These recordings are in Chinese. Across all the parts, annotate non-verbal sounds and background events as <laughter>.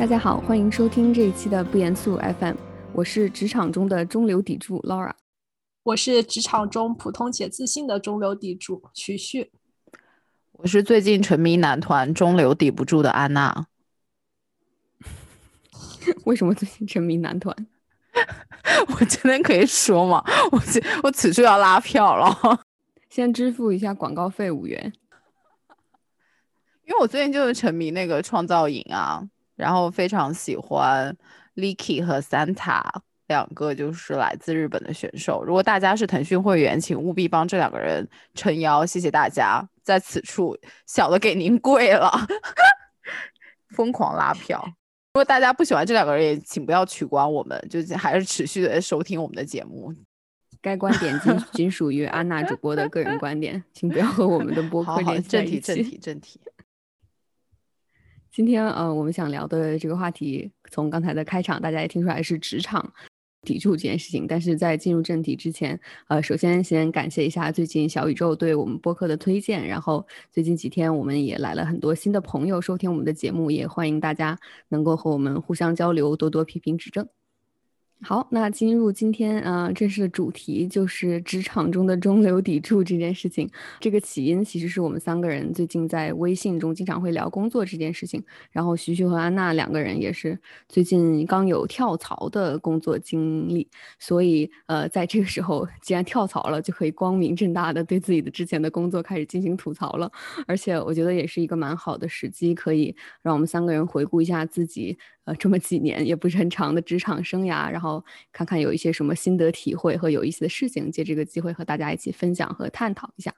大家好，欢迎收听这一期的不严肃 FM，我是职场中的中流砥柱 Laura，我是职场中普通且自信的中流砥柱徐旭，我是最近沉迷男团中流砥不住的安娜。<laughs> 为什么最近沉迷男团？<laughs> 我今天可以说吗？我我此处要拉票了，<laughs> 先支付一下广告费五元，因为我最近就是沉迷那个创造营啊。然后非常喜欢 Licky 和 Santa 两个就是来自日本的选手。如果大家是腾讯会员，请务必帮这两个人撑腰，谢谢大家。在此处，小的给您跪了，<laughs> 疯狂拉票。如果大家不喜欢这两个人，也请不要取关我们，就还是持续的收听我们的节目。该观点仅仅属于安娜主播的个人观点，请不要和我们的播客联系在一起。正题，正题，正题。今天呃，我们想聊的这个话题，从刚才的开场，大家也听出来是职场抵触这件事情。但是在进入正题之前，呃，首先先感谢一下最近小宇宙对我们播客的推荐。然后最近几天，我们也来了很多新的朋友收听我们的节目，也欢迎大家能够和我们互相交流，多多批评指正。好，那进入今天啊正式的主题，就是职场中的中流砥柱这件事情。这个起因其实是我们三个人最近在微信中经常会聊工作这件事情。然后徐徐和安娜两个人也是最近刚有跳槽的工作经历，所以呃在这个时候，既然跳槽了，就可以光明正大的对自己的之前的工作开始进行吐槽了。而且我觉得也是一个蛮好的时机，可以让我们三个人回顾一下自己。呃这么几年也不是很长的职场生涯，然后看看有一些什么心得体会和有意思的事情，借这个机会和大家一起分享和探讨一下。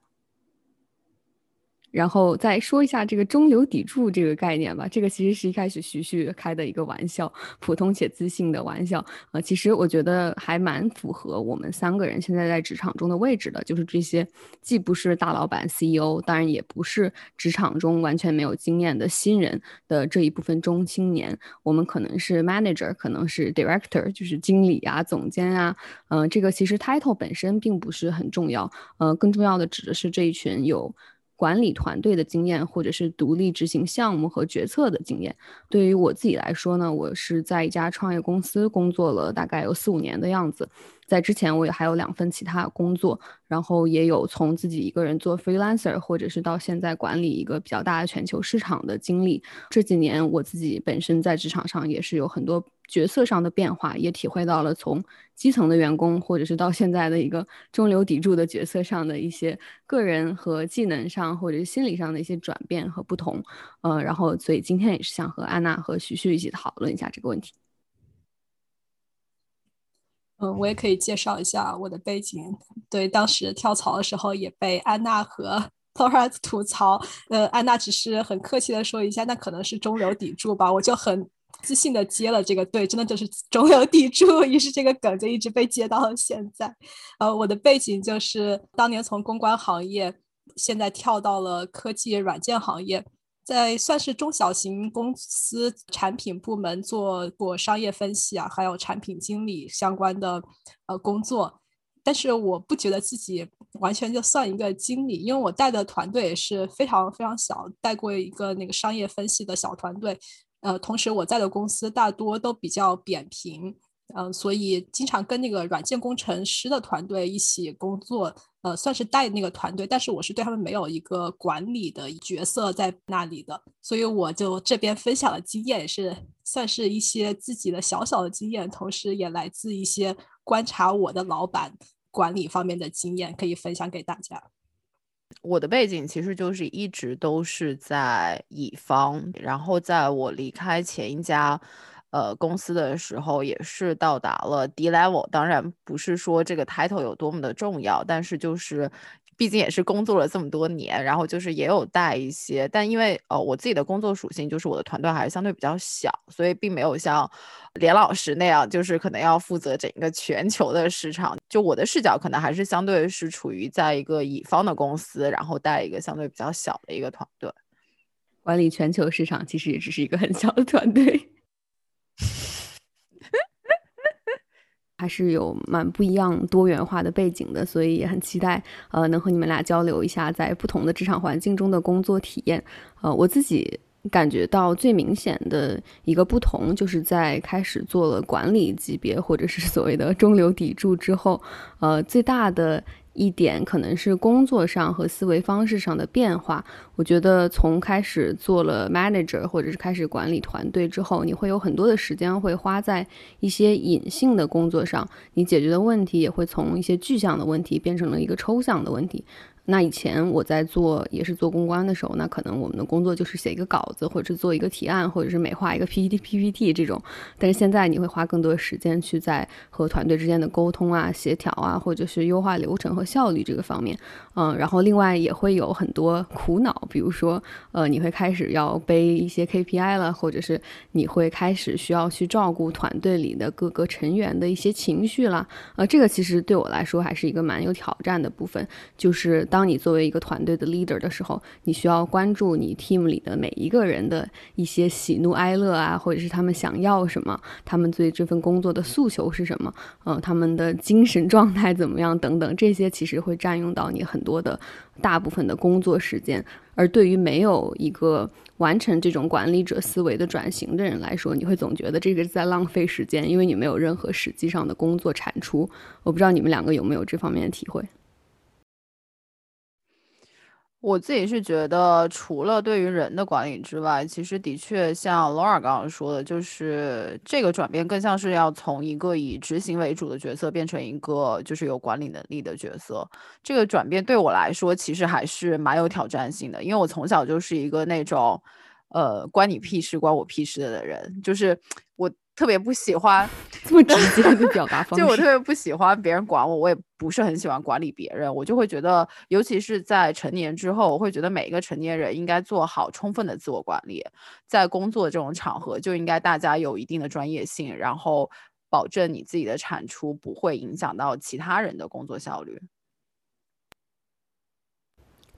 然后再说一下这个中流砥柱这个概念吧。这个其实是一开始徐徐开的一个玩笑，普通且自信的玩笑。呃，其实我觉得还蛮符合我们三个人现在在职场中的位置的，就是这些既不是大老板 CEO，当然也不是职场中完全没有经验的新人的这一部分中青年。我们可能是 manager，可能是 director，就是经理啊、总监啊。嗯，这个其实 title 本身并不是很重要。呃，更重要的指的是这一群有。管理团队的经验，或者是独立执行项目和决策的经验。对于我自己来说呢，我是在一家创业公司工作了大概有四五年的样子。在之前，我也还有两份其他工作，然后也有从自己一个人做 freelancer，或者是到现在管理一个比较大的全球市场的经历。这几年，我自己本身在职场上也是有很多角色上的变化，也体会到了从基层的员工，或者是到现在的一个中流砥柱的角色上的一些个人和技能上，或者是心理上的一些转变和不同。呃，然后所以今天也是想和安娜和徐徐一起讨论一下这个问题。嗯，我也可以介绍一下我的背景。对，当时跳槽的时候也被安娜和 <laughs> Laura 吐槽。呃，安娜只是很客气的说一下，那可能是中流砥柱吧。我就很自信的接了这个，对，真的就是中流砥柱。于是这个梗就一直被接到了现在。呃，我的背景就是当年从公关行业，现在跳到了科技软件行业。在算是中小型公司产品部门做过商业分析啊，还有产品经理相关的呃工作，但是我不觉得自己完全就算一个经理，因为我带的团队也是非常非常小，带过一个那个商业分析的小团队，呃，同时我在的公司大多都比较扁平。嗯，所以经常跟那个软件工程师的团队一起工作，呃，算是带那个团队，但是我是对他们没有一个管理的角色在那里的，所以我就这边分享的经验也是算是一些自己的小小的经验，同时也来自一些观察我的老板管理方面的经验，可以分享给大家。我的背景其实就是一直都是在乙方，然后在我离开前一家。呃，公司的时候也是到达了 D level，当然不是说这个 title 有多么的重要，但是就是，毕竟也是工作了这么多年，然后就是也有带一些，但因为呃我自己的工作属性就是我的团队还是相对比较小，所以并没有像连老师那样，就是可能要负责整个全球的市场。就我的视角可能还是相对是处于在一个乙方的公司，然后带一个相对比较小的一个团队，管理全球市场其实也只是一个很小的团队。还是有蛮不一样、多元化的背景的，所以也很期待，呃，能和你们俩交流一下在不同的职场环境中的工作体验。呃，我自己感觉到最明显的一个不同，就是在开始做了管理级别或者是所谓的中流砥柱之后，呃，最大的一点可能是工作上和思维方式上的变化。我觉得从开始做了 manager 或者是开始管理团队之后，你会有很多的时间会花在一些隐性的工作上，你解决的问题也会从一些具象的问题变成了一个抽象的问题。那以前我在做也是做公关的时候，那可能我们的工作就是写一个稿子，或者是做一个提案，或者是美化一个 <laughs> PPT PPT 这种。但是现在你会花更多时间去在和团队之间的沟通啊、协调啊，或者是优化流程和效率这个方面。嗯，然后另外也会有很多苦恼，比如说呃，你会开始要背一些 KPI 了，或者是你会开始需要去照顾团队里的各个成员的一些情绪啦。呃，这个其实对我来说还是一个蛮有挑战的部分，就是。当你作为一个团队的 leader 的时候，你需要关注你 team 里的每一个人的一些喜怒哀乐啊，或者是他们想要什么，他们对这份工作的诉求是什么，嗯，他们的精神状态怎么样等等，这些其实会占用到你很多的大部分的工作时间。而对于没有一个完成这种管理者思维的转型的人来说，你会总觉得这个是在浪费时间，因为你没有任何实际上的工作产出。我不知道你们两个有没有这方面的体会。我自己是觉得，除了对于人的管理之外，其实的确像 Laura 刚刚说的，就是这个转变更像是要从一个以执行为主的角色变成一个就是有管理能力的角色。这个转变对我来说，其实还是蛮有挑战性的，因为我从小就是一个那种，呃，关你屁事、关我屁事的人，就是我。特别不喜欢 <laughs> 这么直接的表达方式，就我特别不喜欢别人管我，我也不是很喜欢管理别人，我就会觉得，尤其是在成年之后，我会觉得每一个成年人应该做好充分的自我管理，在工作这种场合就应该大家有一定的专业性，然后保证你自己的产出不会影响到其他人的工作效率。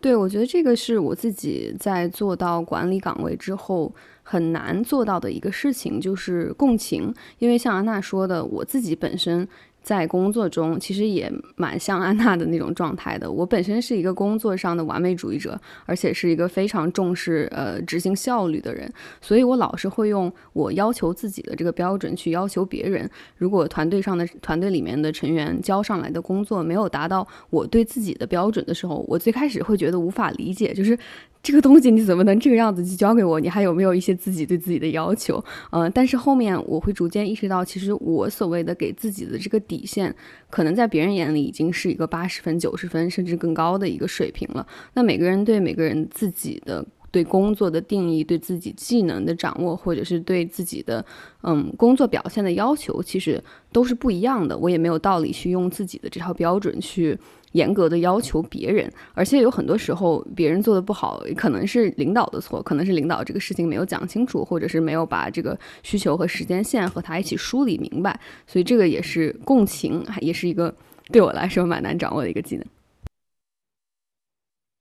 对，我觉得这个是我自己在做到管理岗位之后很难做到的一个事情，就是共情。因为像安娜说的，我自己本身。在工作中，其实也蛮像安娜的那种状态的。我本身是一个工作上的完美主义者，而且是一个非常重视呃执行效率的人，所以我老是会用我要求自己的这个标准去要求别人。如果团队上的团队里面的成员交上来的工作没有达到我对自己的标准的时候，我最开始会觉得无法理解，就是。这个东西你怎么能这个样子就交给我？你还有没有一些自己对自己的要求？嗯，但是后面我会逐渐意识到，其实我所谓的给自己的这个底线，可能在别人眼里已经是一个八十分、九十分甚至更高的一个水平了。那每个人对每个人自己的对工作的定义、对自己技能的掌握，或者是对自己的嗯工作表现的要求，其实都是不一样的。我也没有道理去用自己的这套标准去。严格的要求别人，而且有很多时候别人做的不好，可能是领导的错，可能是领导这个事情没有讲清楚，或者是没有把这个需求和时间线和他一起梳理明白，所以这个也是共情，也是一个对我来说蛮难掌握的一个技能。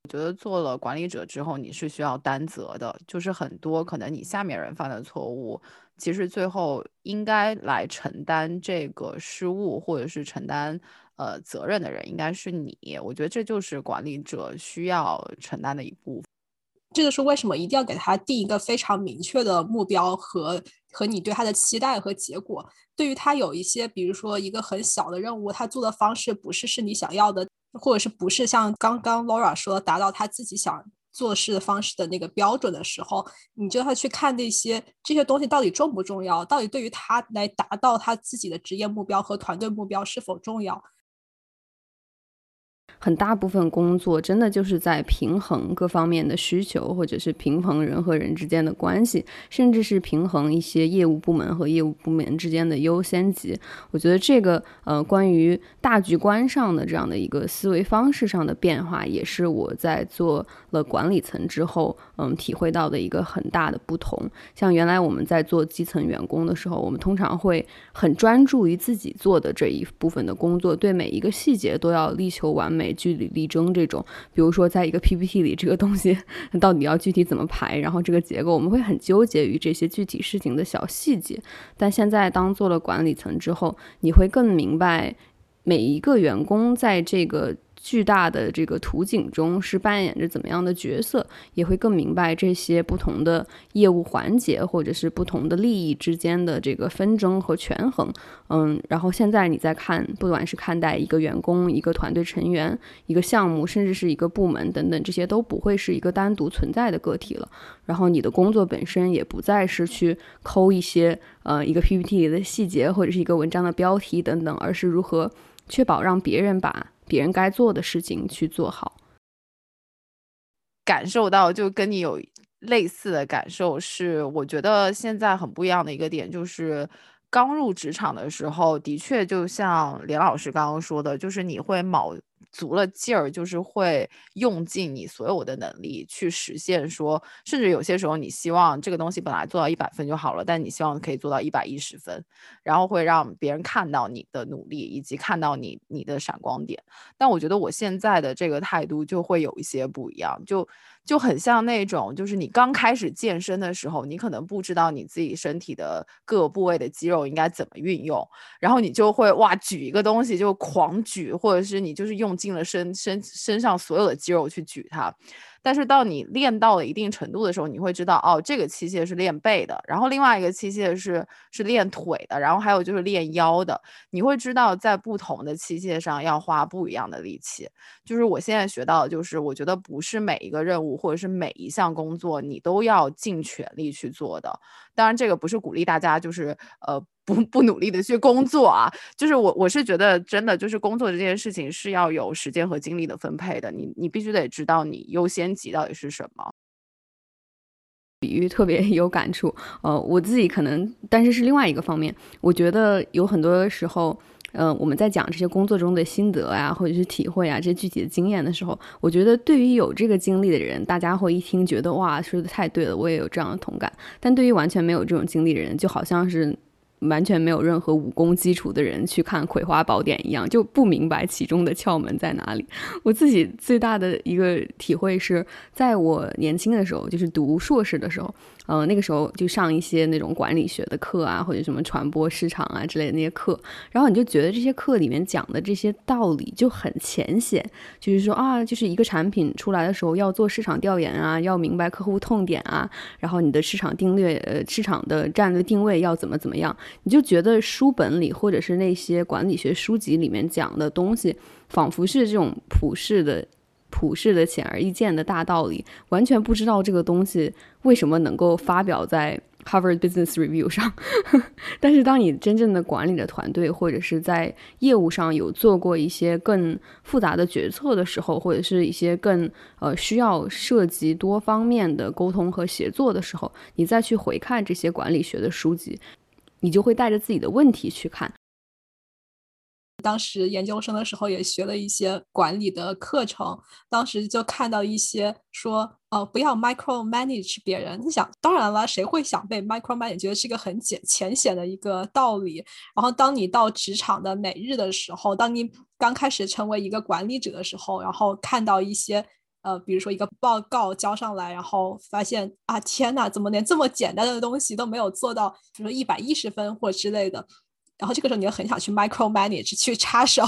我觉得做了管理者之后，你是需要担责的，就是很多可能你下面人犯的错误，其实最后应该来承担这个失误，或者是承担。呃，责任的人应该是你，我觉得这就是管理者需要承担的一部分。这就是为什么一定要给他定一个非常明确的目标和和你对他的期待和结果。对于他有一些，比如说一个很小的任务，他做的方式不是是你想要的，或者是不是像刚刚 Laura 说达到他自己想做事的方式的那个标准的时候，你就要去看那些这些东西到底重不重要，到底对于他来达到他自己的职业目标和团队目标是否重要。很大部分工作真的就是在平衡各方面的需求，或者是平衡人和人之间的关系，甚至是平衡一些业务部门和业务部门之间的优先级。我觉得这个呃，关于大局观上的这样的一个思维方式上的变化，也是我在做了管理层之后，嗯，体会到的一个很大的不同。像原来我们在做基层员工的时候，我们通常会很专注于自己做的这一部分的工作，对每一个细节都要力求完美。据理力争这种，比如说在一个 PPT 里，这个东西到底要具体怎么排，然后这个结构，我们会很纠结于这些具体事情的小细节。但现在当做了管理层之后，你会更明白每一个员工在这个巨大的这个图景中是扮演着怎么样的角色，也会更明白这些不同的业务环节或者是不同的利益之间的这个纷争和权衡。嗯，然后现在你在看，不管是看待一个员工、一个团队成员、一个项目，甚至是一个部门等等，这些都不会是一个单独存在的个体了。然后你的工作本身也不再是去抠一些呃一个 PPT 里的细节或者是一个文章的标题等等，而是如何确保让别人把别人该做的事情去做好。感受到就跟你有类似的感受是，我觉得现在很不一样的一个点就是刚入职场的时候，的确就像连老师刚刚说的，就是你会卯。足了劲儿，就是会用尽你所有的能力去实现。说，甚至有些时候，你希望这个东西本来做到一百分就好了，但你希望可以做到一百一十分，然后会让别人看到你的努力，以及看到你你的闪光点。但我觉得我现在的这个态度就会有一些不一样，就。就很像那种，就是你刚开始健身的时候，你可能不知道你自己身体的各个部位的肌肉应该怎么运用，然后你就会哇举一个东西就狂举，或者是你就是用尽了身身身上所有的肌肉去举它。但是到你练到了一定程度的时候，你会知道哦，这个器械是练背的，然后另外一个器械是是练腿的，然后还有就是练腰的。你会知道在不同的器械上要花不一样的力气。就是我现在学到的就是，我觉得不是每一个任务或者是每一项工作你都要尽全力去做的。当然，这个不是鼓励大家就是呃。不不努力的去工作啊，就是我我是觉得真的就是工作这件事情是要有时间和精力的分配的，你你必须得知道你优先级到底是什么。比喻特别有感触，呃，我自己可能，但是是另外一个方面，我觉得有很多时候，嗯，我们在讲这些工作中的心得啊，或者是体会啊，这些具体的经验的时候，我觉得对于有这个经历的人，大家会一听觉得哇，说的太对了，我也有这样的同感。但对于完全没有这种经历的人，就好像是。完全没有任何武功基础的人去看《葵花宝典》一样，就不明白其中的窍门在哪里。我自己最大的一个体会是，在我年轻的时候，就是读硕士的时候。呃，那个时候就上一些那种管理学的课啊，或者什么传播市场啊之类的那些课，然后你就觉得这些课里面讲的这些道理就很浅显，就是说啊，就是一个产品出来的时候要做市场调研啊，要明白客户痛点啊，然后你的市场定略呃市场的战略定位要怎么怎么样，你就觉得书本里或者是那些管理学书籍里面讲的东西，仿佛是这种普世的。普世的显而易见的大道理，完全不知道这个东西为什么能够发表在 Harvard Business Review 上。<laughs> 但是，当你真正的管理的团队，或者是在业务上有做过一些更复杂的决策的时候，或者是一些更呃需要涉及多方面的沟通和协作的时候，你再去回看这些管理学的书籍，你就会带着自己的问题去看。当时研究生的时候也学了一些管理的课程，当时就看到一些说，呃，不要 micro manage 别人。你想，当然了，谁会想被 micro manage？觉得是一个很简浅显的一个道理。然后，当你到职场的每日的时候，当你刚开始成为一个管理者的时候，然后看到一些，呃，比如说一个报告交上来，然后发现啊，天呐，怎么连这么简单的东西都没有做到，比如说一百一十分或之类的。然后这个时候你就很想去 micro manage 去插手，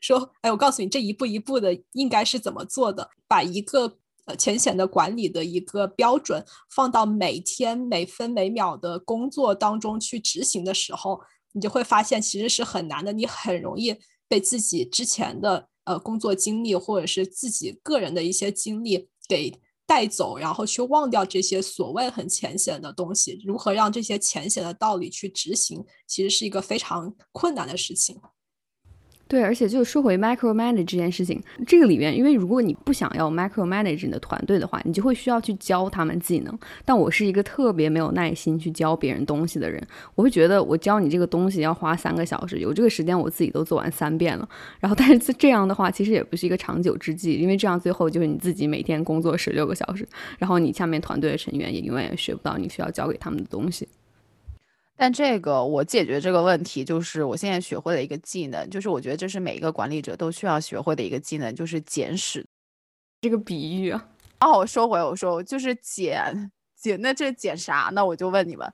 说，哎，我告诉你这一步一步的应该是怎么做的，把一个呃浅显的管理的一个标准放到每天每分每秒的工作当中去执行的时候，你就会发现其实是很难的，你很容易被自己之前的呃工作经历或者是自己个人的一些经历给。带走，然后去忘掉这些所谓很浅显的东西，如何让这些浅显的道理去执行，其实是一个非常困难的事情。对，而且就说回 micro manage 这件事情，这个里面，因为如果你不想要 micro manage 你的团队的话，你就会需要去教他们技能。但我是一个特别没有耐心去教别人东西的人，我会觉得我教你这个东西要花三个小时，有这个时间我自己都做完三遍了。然后，但是这样的话，其实也不是一个长久之计，因为这样最后就是你自己每天工作十六个小时，然后你下面团队的成员也永远也学不到你需要教给他们的东西。但这个我解决这个问题，就是我现在学会了一个技能，就是我觉得这是每一个管理者都需要学会的一个技能，就是捡屎。这个比喻啊，哦，我收回，我说就是捡捡，那这捡啥呢？我就问你们，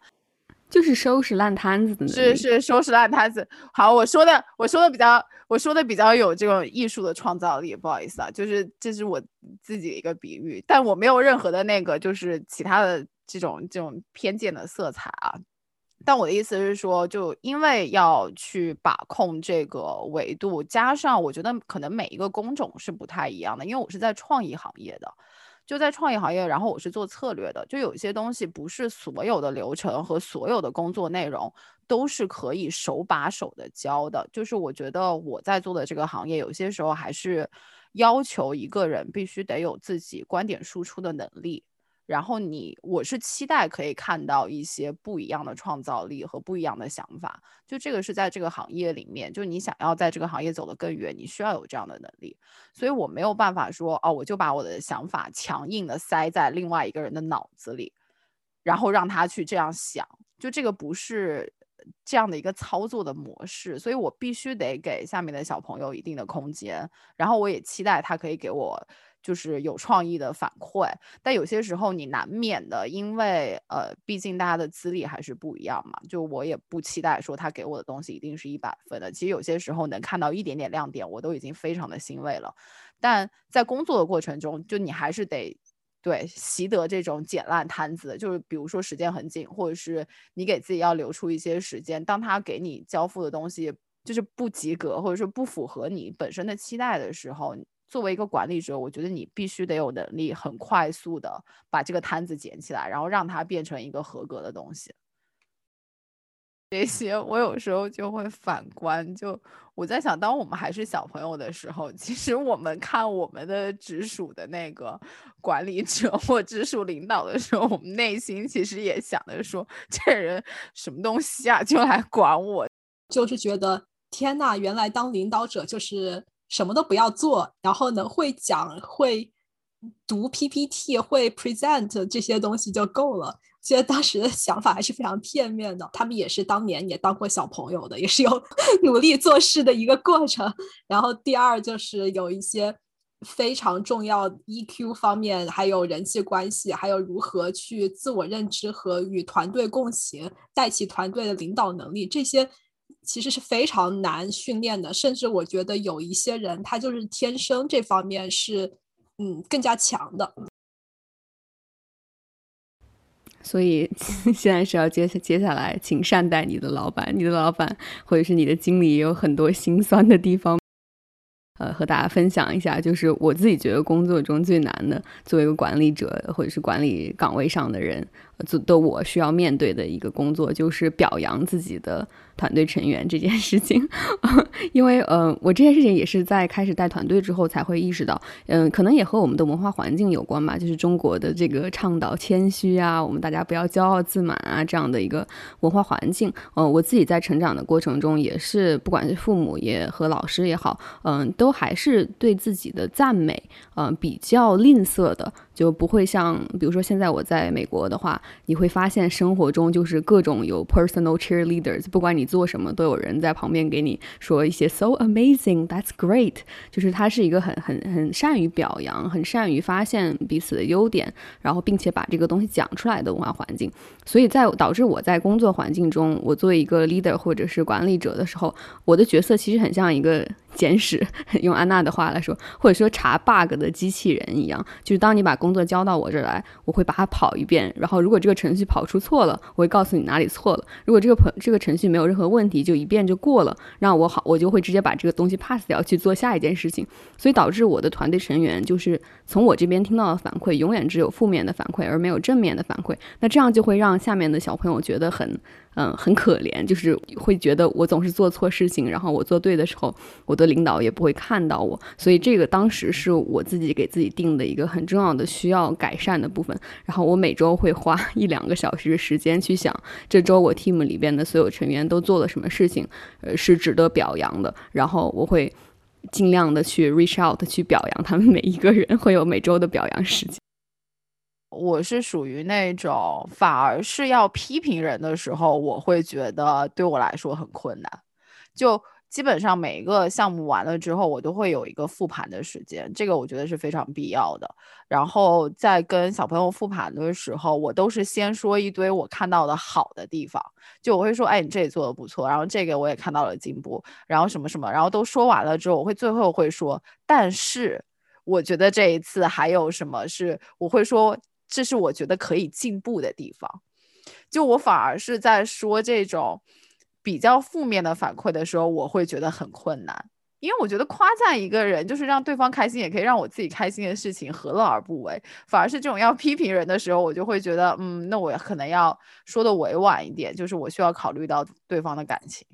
就是收拾烂摊子的，是是收拾烂摊子。好，我说的我说的比较我说的比较有这种艺术的创造力，不好意思啊，就是这是我自己的一个比喻，但我没有任何的那个就是其他的这种这种偏见的色彩啊。但我的意思是说，就因为要去把控这个维度，加上我觉得可能每一个工种是不太一样的，因为我是在创意行业的。就在创意行业，然后我是做策略的，就有些东西不是所有的流程和所有的工作内容都是可以手把手的教的。就是我觉得我在做的这个行业，有些时候还是要求一个人必须得有自己观点输出的能力。然后你，我是期待可以看到一些不一样的创造力和不一样的想法。就这个是在这个行业里面，就你想要在这个行业走得更远，你需要有这样的能力。所以我没有办法说，哦，我就把我的想法强硬的塞在另外一个人的脑子里，然后让他去这样想。就这个不是这样的一个操作的模式，所以我必须得给下面的小朋友一定的空间。然后我也期待他可以给我。就是有创意的反馈，但有些时候你难免的，因为呃，毕竟大家的资历还是不一样嘛。就我也不期待说他给我的东西一定是一百分的。其实有些时候能看到一点点亮点，我都已经非常的欣慰了。但在工作的过程中，就你还是得对习得这种捡烂摊子。就是比如说时间很紧，或者是你给自己要留出一些时间，当他给你交付的东西就是不及格，或者说不符合你本身的期待的时候。作为一个管理者，我觉得你必须得有能力，很快速的把这个摊子捡起来，然后让它变成一个合格的东西。这些我有时候就会反观，就我在想，当我们还是小朋友的时候，其实我们看我们的直属的那个管理者或直属领导的时候，我们内心其实也想着说，这人什么东西啊，就来管我，就是觉得天呐，原来当领导者就是。什么都不要做，然后呢，会讲、会读 PPT、会 present 这些东西就够了。其实当时的想法还是非常片面的。他们也是当年也当过小朋友的，也是有 <laughs> 努力做事的一个过程。然后第二就是有一些非常重要 EQ 方面，还有人际关系，还有如何去自我认知和与团队共情，带起团队的领导能力这些。其实是非常难训练的，甚至我觉得有一些人他就是天生这方面是嗯更加强的。所以 <laughs> 现在是要接接下来，请善待你的老板，你的老板或者是你的经理也有很多心酸的地方。呃，和大家分享一下，就是我自己觉得工作中最难的，作为一个管理者或者是管理岗位上的人，的我需要面对的一个工作，就是表扬自己的。团队成员这件事情，<laughs> 因为呃，我这件事情也是在开始带团队之后才会意识到，嗯，可能也和我们的文化环境有关吧。就是中国的这个倡导谦虚啊，我们大家不要骄傲自满啊，这样的一个文化环境。呃，我自己在成长的过程中，也是不管是父母也和老师也好，嗯，都还是对自己的赞美，嗯，比较吝啬的。就不会像，比如说现在我在美国的话，你会发现生活中就是各种有 personal cheerleaders，不管你做什么，都有人在旁边给你说一些 so amazing，that's great，就是他是一个很很很善于表扬，很善于发现彼此的优点，然后并且把这个东西讲出来的文化环境。所以在导致我在工作环境中，我作为一个 leader 或者是管理者的时候，我的角色其实很像一个。简史 <laughs> 用安娜的话来说，或者说查 bug 的机器人一样，就是当你把工工作交到我这儿来，我会把它跑一遍，然后如果这个程序跑出错了，我会告诉你哪里错了。如果这个朋这个程序没有任何问题，就一遍就过了，让我好，我就会直接把这个东西 pass 掉去做下一件事情。所以导致我的团队成员就是从我这边听到的反馈，永远只有负面的反馈，而没有正面的反馈。那这样就会让下面的小朋友觉得很。嗯，很可怜，就是会觉得我总是做错事情，然后我做对的时候，我的领导也不会看到我，所以这个当时是我自己给自己定的一个很重要的需要改善的部分。然后我每周会花一两个小时的时间去想，这周我 team 里边的所有成员都做了什么事情，呃，是值得表扬的。然后我会尽量的去 reach out 去表扬他们每一个人，会有每周的表扬时间。我是属于那种，反而是要批评人的时候，我会觉得对我来说很困难。就基本上每一个项目完了之后，我都会有一个复盘的时间，这个我觉得是非常必要的。然后在跟小朋友复盘的时候，我都是先说一堆我看到的好的地方，就我会说，哎，你这里做的不错，然后这个我也看到了进步，然后什么什么，然后都说完了之后，我会最后会说，但是我觉得这一次还有什么是我会说，这是我觉得可以进步的地方。就我反而是在说这种。比较负面的反馈的时候，我会觉得很困难，因为我觉得夸赞一个人就是让对方开心，也可以让我自己开心的事情，何乐而不为？反而是这种要批评人的时候，我就会觉得，嗯，那我可能要说的委婉一点，就是我需要考虑到对方的感情。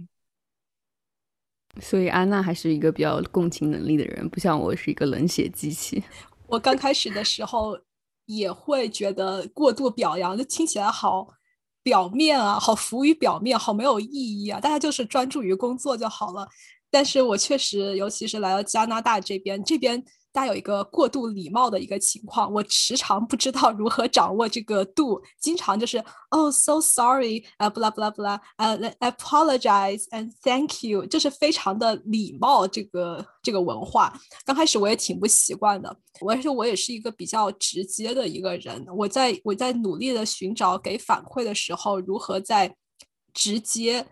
所以安娜还是一个比较共情能力的人，不像我是一个冷血机器。<laughs> 我刚开始的时候也会觉得过度表扬，就听起来好。表面啊，好浮于表面，好没有意义啊！大家就是专注于工作就好了。但是我确实，尤其是来到加拿大这边，这边。大有一个过度礼貌的一个情况，我时常不知道如何掌握这个度，经常就是哦，so sorry，啊，blah blah blah，呃，apologize and thank you，就是非常的礼貌这个这个文化。刚开始我也挺不习惯的，我说我也是一个比较直接的一个人，我在我在努力的寻找给反馈的时候，如何在直接。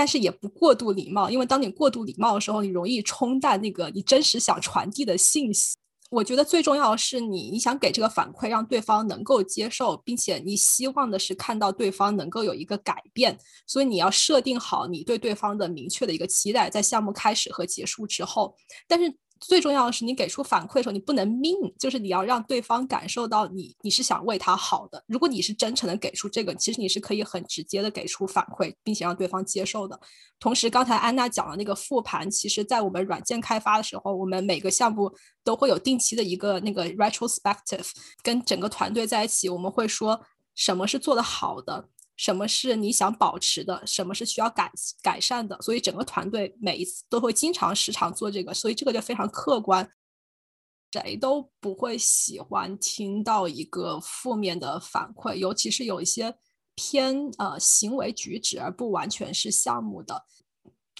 但是也不过度礼貌，因为当你过度礼貌的时候，你容易冲淡那个你真实想传递的信息。我觉得最重要的是你，你想给这个反馈，让对方能够接受，并且你希望的是看到对方能够有一个改变，所以你要设定好你对对方的明确的一个期待，在项目开始和结束之后。但是。最重要的是，你给出反馈的时候，你不能命，就是你要让对方感受到你你是想为他好的。如果你是真诚的给出这个，其实你是可以很直接的给出反馈，并且让对方接受的。同时，刚才安娜讲的那个复盘，其实在我们软件开发的时候，我们每个项目都会有定期的一个那个 retrospective，跟整个团队在一起，我们会说什么是做的好的。什么是你想保持的？什么是需要改改善的？所以整个团队每一次都会经常时常做这个，所以这个就非常客观，谁都不会喜欢听到一个负面的反馈，尤其是有一些偏呃行为举止而不完全是项目的。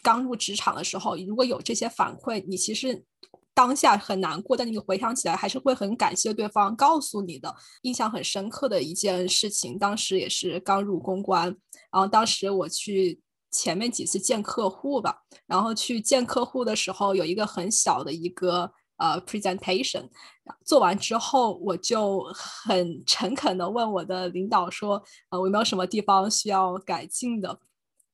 刚入职场的时候，如果有这些反馈，你其实。当下很难过，但你回想起来还是会很感谢对方告诉你的。印象很深刻的一件事情，当时也是刚入公关，然后当时我去前面几次见客户吧，然后去见客户的时候有一个很小的一个呃 presentation，做完之后我就很诚恳的问我的领导说，呃，我有没有什么地方需要改进的？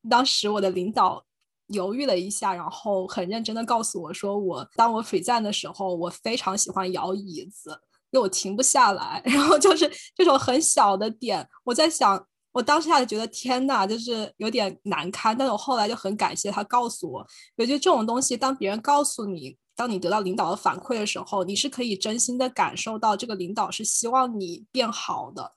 当时我的领导。犹豫了一下，然后很认真的告诉我说：“我当我 free 站的时候，我非常喜欢摇椅子，因为我停不下来。<laughs> 然后就是这种很小的点，我在想，我当时下觉得天呐，就是有点难堪。但是我后来就很感谢他告诉我，我觉得这种东西，当别人告诉你，当你得到领导的反馈的时候，你是可以真心的感受到这个领导是希望你变好的。”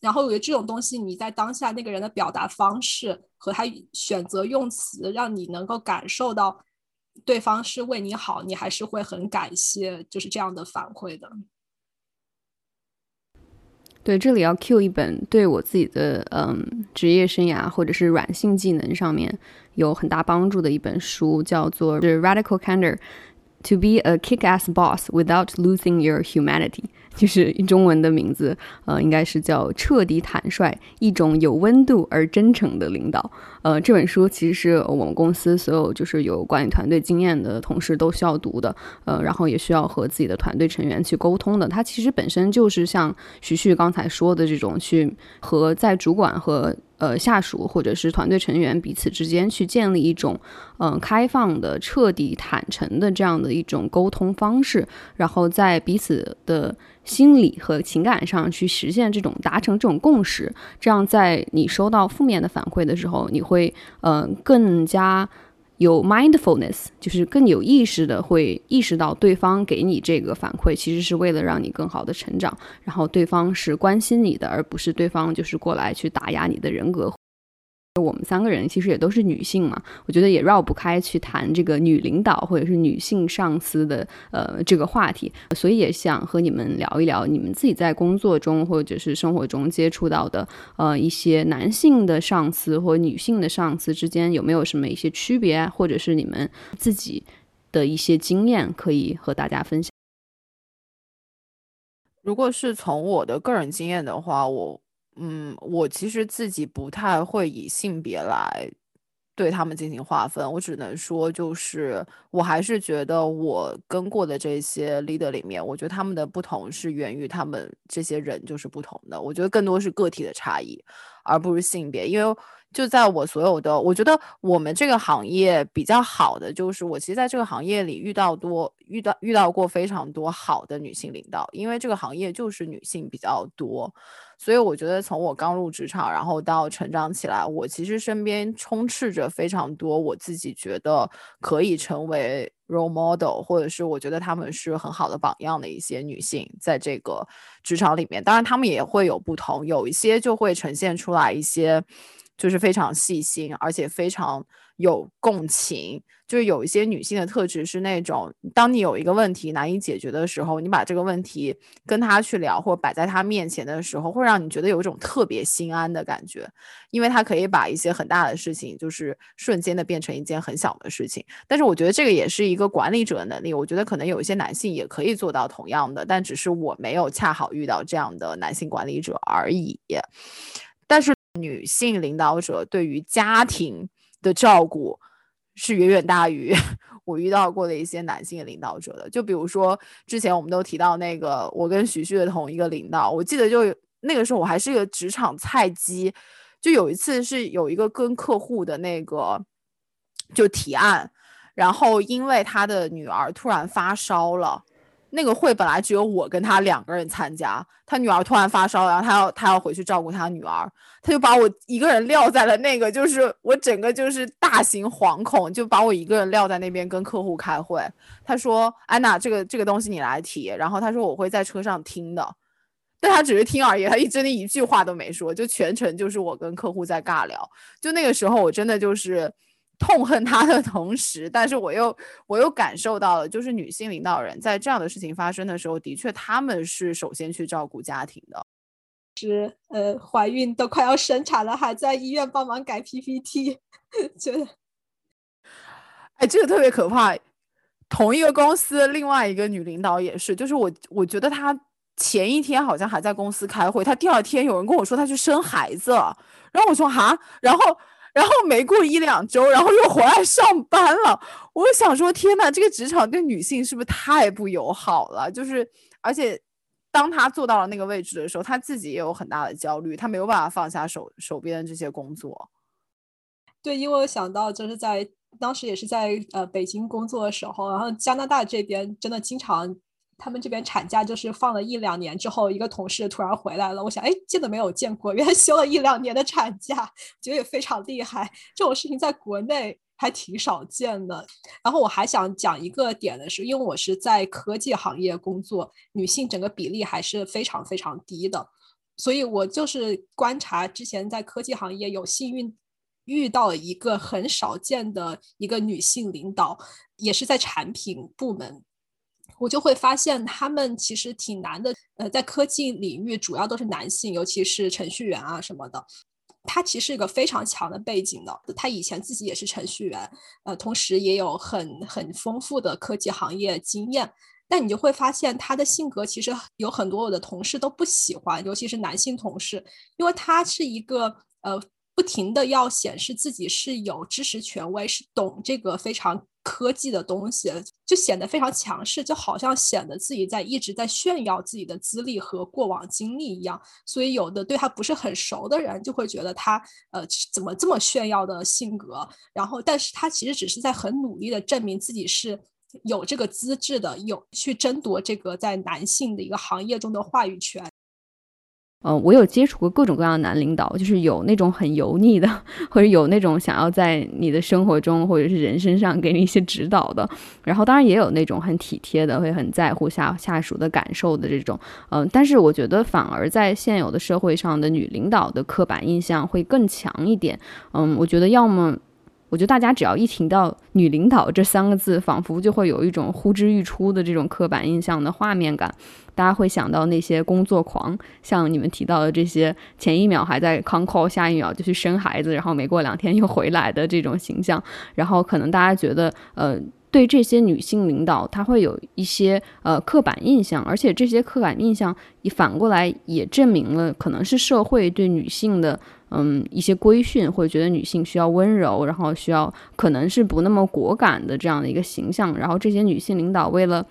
然后我觉得这种东西，你在当下那个人的表达方式和他选择用词，让你能够感受到对方是为你好，你还是会很感谢，就是这样的反馈的。对，这里要 Q 一本对我自己的嗯职业生涯或者是软性技能上面有很大帮助的一本书，叫做《The Radical Candor: To Be a Kick-Ass Boss Without Losing Your Humanity》。就是中文的名字，呃，应该是叫《彻底坦率：一种有温度而真诚的领导》。呃，这本书其实是我们公司所有就是有管理团队经验的同事都需要读的，呃，然后也需要和自己的团队成员去沟通的。它其实本身就是像徐旭刚才说的这种，去和在主管和呃，下属或者是团队成员彼此之间去建立一种，嗯，开放的、彻底坦诚的这样的一种沟通方式，然后在彼此的心理和情感上去实现这种达成这种共识，这样在你收到负面的反馈的时候，你会，嗯，更加。有 mindfulness，就是更有意识的会意识到对方给你这个反馈，其实是为了让你更好的成长，然后对方是关心你的，而不是对方就是过来去打压你的人格。我们三个人其实也都是女性嘛，我觉得也绕不开去谈这个女领导或者是女性上司的呃这个话题，所以也想和你们聊一聊你们自己在工作中或者是生活中接触到的呃一些男性的上司或女性的上司之间有没有什么一些区别，或者是你们自己的一些经验可以和大家分享。如果是从我的个人经验的话，我。嗯，我其实自己不太会以性别来对他们进行划分，我只能说，就是我还是觉得我跟过的这些 leader 里面，我觉得他们的不同是源于他们这些人就是不同的，我觉得更多是个体的差异，而不是性别，因为。就在我所有的，我觉得我们这个行业比较好的，就是我其实在这个行业里遇到多遇到遇到过非常多好的女性领导，因为这个行业就是女性比较多，所以我觉得从我刚入职场，然后到成长起来，我其实身边充斥着非常多我自己觉得可以成为 role model，或者是我觉得他们是很好的榜样的一些女性，在这个职场里面，当然他们也会有不同，有一些就会呈现出来一些。就是非常细心，而且非常有共情。就是有一些女性的特质是那种，当你有一个问题难以解决的时候，你把这个问题跟她去聊，或摆在她面前的时候，会让你觉得有一种特别心安的感觉，因为她可以把一些很大的事情，就是瞬间的变成一件很小的事情。但是我觉得这个也是一个管理者的能力，我觉得可能有一些男性也可以做到同样的，但只是我没有恰好遇到这样的男性管理者而已。但是。女性领导者对于家庭的照顾是远远大于 <laughs> 我遇到过的一些男性领导者的。就比如说，之前我们都提到那个我跟徐旭的同一个领导，我记得就那个时候我还是一个职场菜鸡，就有一次是有一个跟客户的那个就提案，然后因为他的女儿突然发烧了。那个会本来只有我跟他两个人参加，他女儿突然发烧，然后他要他要回去照顾他女儿，他就把我一个人撂在了那个，就是我整个就是大型惶恐，就把我一个人撂在那边跟客户开会。他说：“安娜，这个这个东西你来提。”然后他说：“我会在车上听的。”但他只是听而已，他一真的一句话都没说，就全程就是我跟客户在尬聊。就那个时候，我真的就是。痛恨他的同时，但是我又我又感受到了，就是女性领导人在这样的事情发生的时候，的确他们是首先去照顾家庭的。是呃，怀孕都快要生产了，还在医院帮忙改 PPT，<laughs> 觉得，哎，这个特别可怕。同一个公司另外一个女领导也是，就是我我觉得她前一天好像还在公司开会，她第二天有人跟我说她去生孩子了，然后我说哈，然后。然后没过一两周，然后又回来上班了。我想说，天呐，这个职场对女性是不是太不友好了？就是，而且当他做到了那个位置的时候，他自己也有很大的焦虑，他没有办法放下手手边的这些工作。对，因为我想到就是在当时也是在呃北京工作的时候，然后加拿大这边真的经常。他们这边产假就是放了一两年之后，一个同事突然回来了。我想，哎，见都没有见过，原来休了一两年的产假，<laughs> 觉得也非常厉害。这种事情在国内还挺少见的。然后我还想讲一个点的是，因为我是在科技行业工作，女性整个比例还是非常非常低的，所以我就是观察之前在科技行业有幸运遇到了一个很少见的一个女性领导，也是在产品部门。我就会发现他们其实挺难的，呃，在科技领域主要都是男性，尤其是程序员啊什么的。他其实是一个非常强的背景的，他以前自己也是程序员，呃，同时也有很很丰富的科技行业经验。但你就会发现他的性格其实有很多我的同事都不喜欢，尤其是男性同事，因为他是一个呃。不停的要显示自己是有知识权威，是懂这个非常科技的东西，就显得非常强势，就好像显得自己在一直在炫耀自己的资历和过往经历一样。所以有的对他不是很熟的人就会觉得他呃怎么这么炫耀的性格。然后，但是他其实只是在很努力的证明自己是有这个资质的，有去争夺这个在男性的一个行业中的话语权。嗯，我有接触过各种各样的男领导，就是有那种很油腻的，或者有那种想要在你的生活中或者是人身上给你一些指导的，然后当然也有那种很体贴的，会很在乎下下属的感受的这种。嗯，但是我觉得反而在现有的社会上的女领导的刻板印象会更强一点。嗯，我觉得要么。我觉得大家只要一听到“女领导”这三个字，仿佛就会有一种呼之欲出的这种刻板印象的画面感。大家会想到那些工作狂，像你们提到的这些，前一秒还在 con call，下一秒就去生孩子，然后没过两天又回来的这种形象。然后可能大家觉得，呃，对这些女性领导，她会有一些呃刻板印象，而且这些刻板印象也反过来也证明了，可能是社会对女性的。嗯，一些规训会觉得女性需要温柔，然后需要可能是不那么果敢的这样的一个形象，然后这些女性领导为了。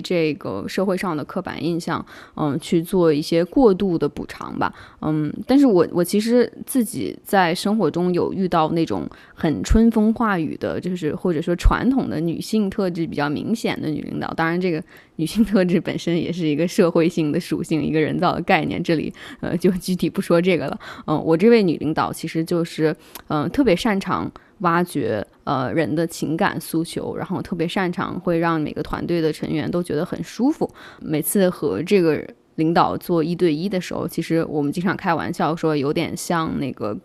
这个社会上的刻板印象，嗯，去做一些过度的补偿吧，嗯，但是我我其实自己在生活中有遇到那种很春风化雨的，就是或者说传统的女性特质比较明显的女领导。当然，这个女性特质本身也是一个社会性的属性，一个人造的概念，这里呃就具体不说这个了。嗯，我这位女领导其实就是嗯特别擅长。挖掘呃人的情感诉求，然后特别擅长，会让每个团队的成员都觉得很舒服。每次和这个领导做一对一的时候，其实我们经常开玩笑说，有点像那个。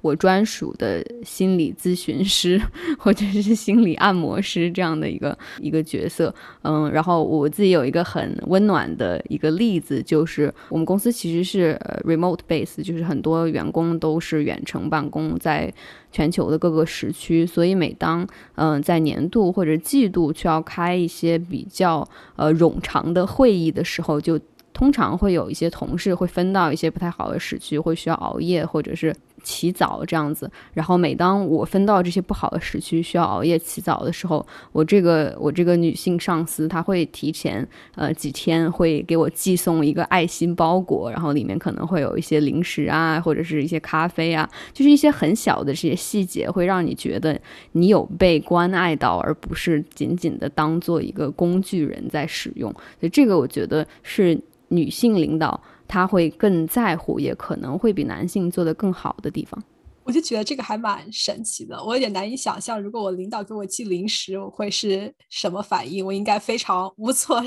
我专属的心理咨询师，或者是心理按摩师这样的一个一个角色，嗯，然后我自己有一个很温暖的一个例子，就是我们公司其实是 remote base，就是很多员工都是远程办公，在全球的各个时区，所以每当嗯在年度或者季度需要开一些比较呃冗长的会议的时候，就通常会有一些同事会分到一些不太好的时区，会需要熬夜或者是。起早这样子，然后每当我分到这些不好的时区需要熬夜起早的时候，我这个我这个女性上司她会提前呃几天会给我寄送一个爱心包裹，然后里面可能会有一些零食啊，或者是一些咖啡啊，就是一些很小的这些细节，会让你觉得你有被关爱到，而不是仅仅的当做一个工具人在使用。所以这个我觉得是女性领导。他会更在乎，也可能会比男性做得更好的地方。我就觉得这个还蛮神奇的，我有点难以想象，如果我领导给我寄零食，我会是什么反应？我应该非常无所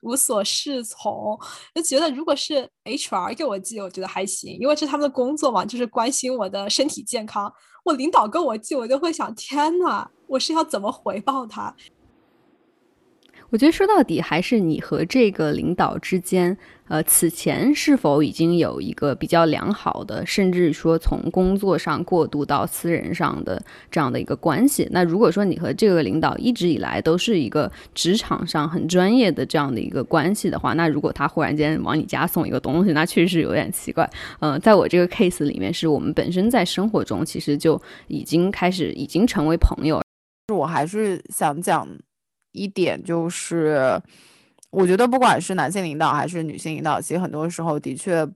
无所适从。就觉得如果是 HR 给我寄，我觉得还行，因为是他们的工作嘛，就是关心我的身体健康。我领导跟我寄，我就会想：天呐，我是要怎么回报他？我觉得说到底还是你和这个领导之间，呃，此前是否已经有一个比较良好的，甚至说从工作上过渡到私人上的这样的一个关系。那如果说你和这个领导一直以来都是一个职场上很专业的这样的一个关系的话，那如果他忽然间往你家送一个东西，那确实是有点奇怪。嗯，在我这个 case 里面，是我们本身在生活中其实就已经开始已经成为朋友。就我还是想讲。一点就是，我觉得不管是男性领导还是女性领导，其实很多时候的确，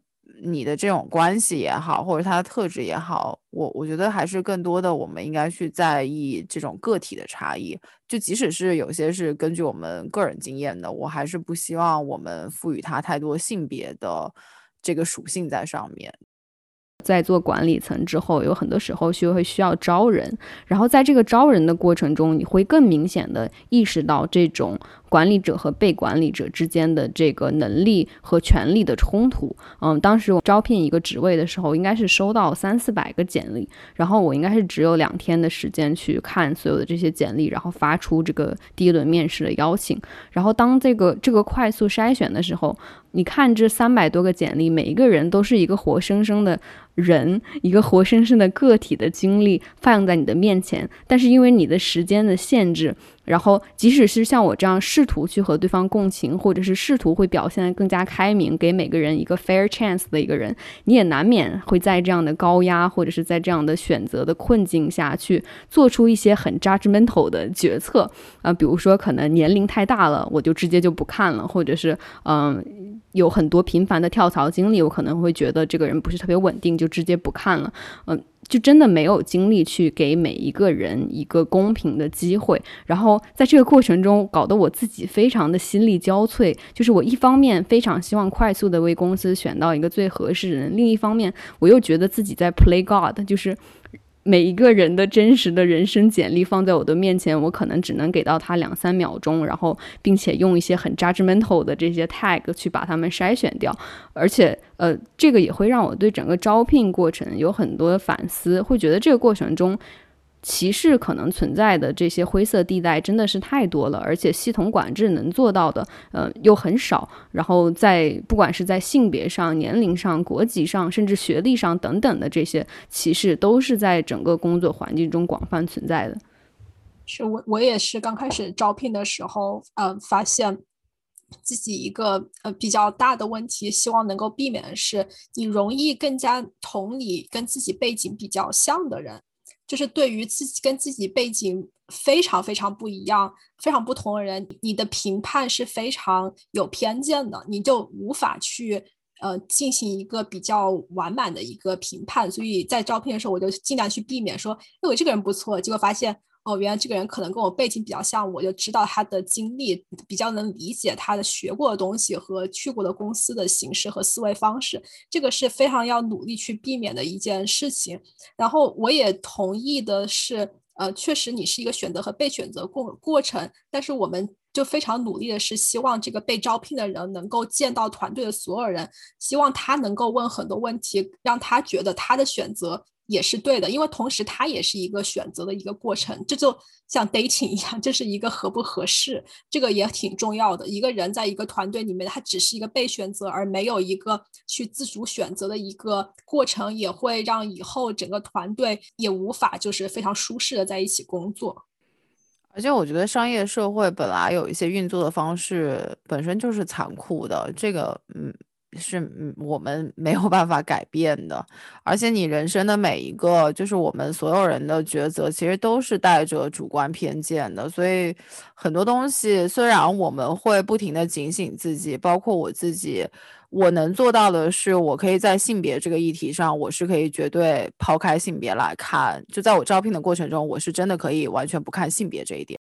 你的这种关系也好，或者他的特质也好，我我觉得还是更多的，我们应该去在意这种个体的差异。就即使是有些是根据我们个人经验的，我还是不希望我们赋予他太多性别的这个属性在上面。在做管理层之后，有很多时候就会需要招人，然后在这个招人的过程中，你会更明显的意识到这种。管理者和被管理者之间的这个能力和权力的冲突，嗯，当时我招聘一个职位的时候，应该是收到三四百个简历，然后我应该是只有两天的时间去看所有的这些简历，然后发出这个第一轮面试的邀请。然后当这个这个快速筛选的时候，你看这三百多个简历，每一个人都是一个活生生的人，一个活生生的个体的经历放在你的面前，但是因为你的时间的限制。然后，即使是像我这样试图去和对方共情，或者是试图会表现得更加开明，给每个人一个 fair chance 的一个人，你也难免会在这样的高压，或者是在这样的选择的困境下去做出一些很 judgmental 的决策啊，比如说可能年龄太大了，我就直接就不看了，或者是嗯，有很多频繁的跳槽经历，我可能会觉得这个人不是特别稳定，就直接不看了，嗯。就真的没有精力去给每一个人一个公平的机会，然后在这个过程中，搞得我自己非常的心力交瘁。就是我一方面非常希望快速的为公司选到一个最合适的人，另一方面我又觉得自己在 play God，就是。每一个人的真实的人生简历放在我的面前，我可能只能给到他两三秒钟，然后并且用一些很 judgmental 的这些 tag 去把他们筛选掉，而且呃，这个也会让我对整个招聘过程有很多反思，会觉得这个过程中。歧视可能存在的这些灰色地带真的是太多了，而且系统管制能做到的，呃，又很少。然后在不管是在性别上、年龄上、国籍上，甚至学历上等等的这些歧视，都是在整个工作环境中广泛存在的。是我我也是刚开始招聘的时候，呃，发现自己一个呃比较大的问题，希望能够避免的是，你容易更加同理跟自己背景比较像的人。就是对于自己跟自己背景非常非常不一样、非常不同的人，你的评判是非常有偏见的，你就无法去呃进行一个比较完满的一个评判。所以在招聘的时候，我就尽量去避免说，哎，我这个人不错，结果发现。哦，原来这个人可能跟我背景比较像，我就知道他的经历，比较能理解他的学过的东西和去过的公司的形式和思维方式，这个是非常要努力去避免的一件事情。然后我也同意的是，呃，确实你是一个选择和被选择过过程，但是我们就非常努力的是希望这个被招聘的人能够见到团队的所有人，希望他能够问很多问题，让他觉得他的选择。也是对的，因为同时它也是一个选择的一个过程，这就像 dating 一样，这是一个合不合适，这个也挺重要的。一个人在一个团队里面，他只是一个被选择，而没有一个去自主选择的一个过程，也会让以后整个团队也无法就是非常舒适的在一起工作。而且我觉得商业社会本来有一些运作的方式本身就是残酷的，这个嗯。是嗯，我们没有办法改变的，而且你人生的每一个，就是我们所有人的抉择，其实都是带着主观偏见的。所以很多东西，虽然我们会不停的警醒自己，包括我自己，我能做到的是，我可以在性别这个议题上，我是可以绝对抛开性别来看，就在我招聘的过程中，我是真的可以完全不看性别这一点。